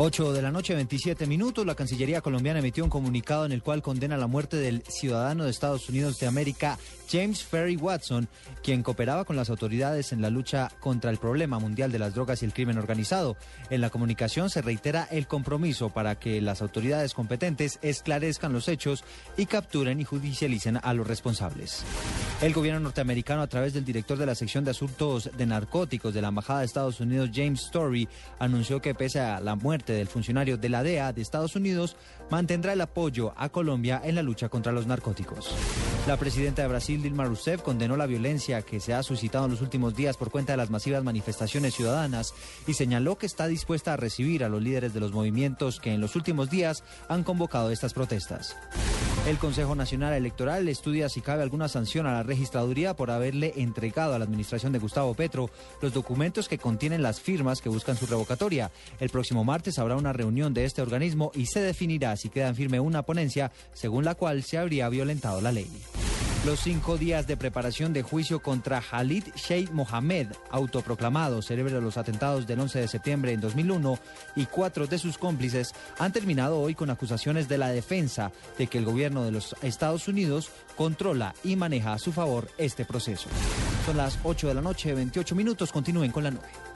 8 de la noche, 27 minutos. La Cancillería colombiana emitió un comunicado en el cual condena la muerte del ciudadano de Estados Unidos de América, James Ferry Watson, quien cooperaba con las autoridades en la lucha contra el problema mundial de las drogas y el crimen organizado. En la comunicación se reitera el compromiso para que las autoridades competentes esclarezcan los hechos y capturen y judicialicen a los responsables. El gobierno norteamericano, a través del director de la sección de asuntos de narcóticos de la Embajada de Estados Unidos, James Story, anunció que pese a la muerte del funcionario de la DEA de Estados Unidos mantendrá el apoyo a Colombia en la lucha contra los narcóticos. La presidenta de Brasil, Dilma Rousseff, condenó la violencia que se ha suscitado en los últimos días por cuenta de las masivas manifestaciones ciudadanas y señaló que está dispuesta a recibir a los líderes de los movimientos que en los últimos días han convocado estas protestas. El Consejo Nacional Electoral estudia si cabe alguna sanción a la registraduría por haberle entregado a la administración de Gustavo Petro los documentos que contienen las firmas que buscan su revocatoria. El próximo martes habrá una reunión de este organismo y se definirá si queda en firme una ponencia según la cual se habría violentado la ley. Los cinco días de preparación de juicio contra Khalid Sheikh Mohammed, autoproclamado cerebro de los atentados del 11 de septiembre en 2001, y cuatro de sus cómplices han terminado hoy con acusaciones de la defensa de que el gobierno de los Estados Unidos controla y maneja a su favor este proceso. Son las 8 de la noche, 28 minutos. Continúen con la nube.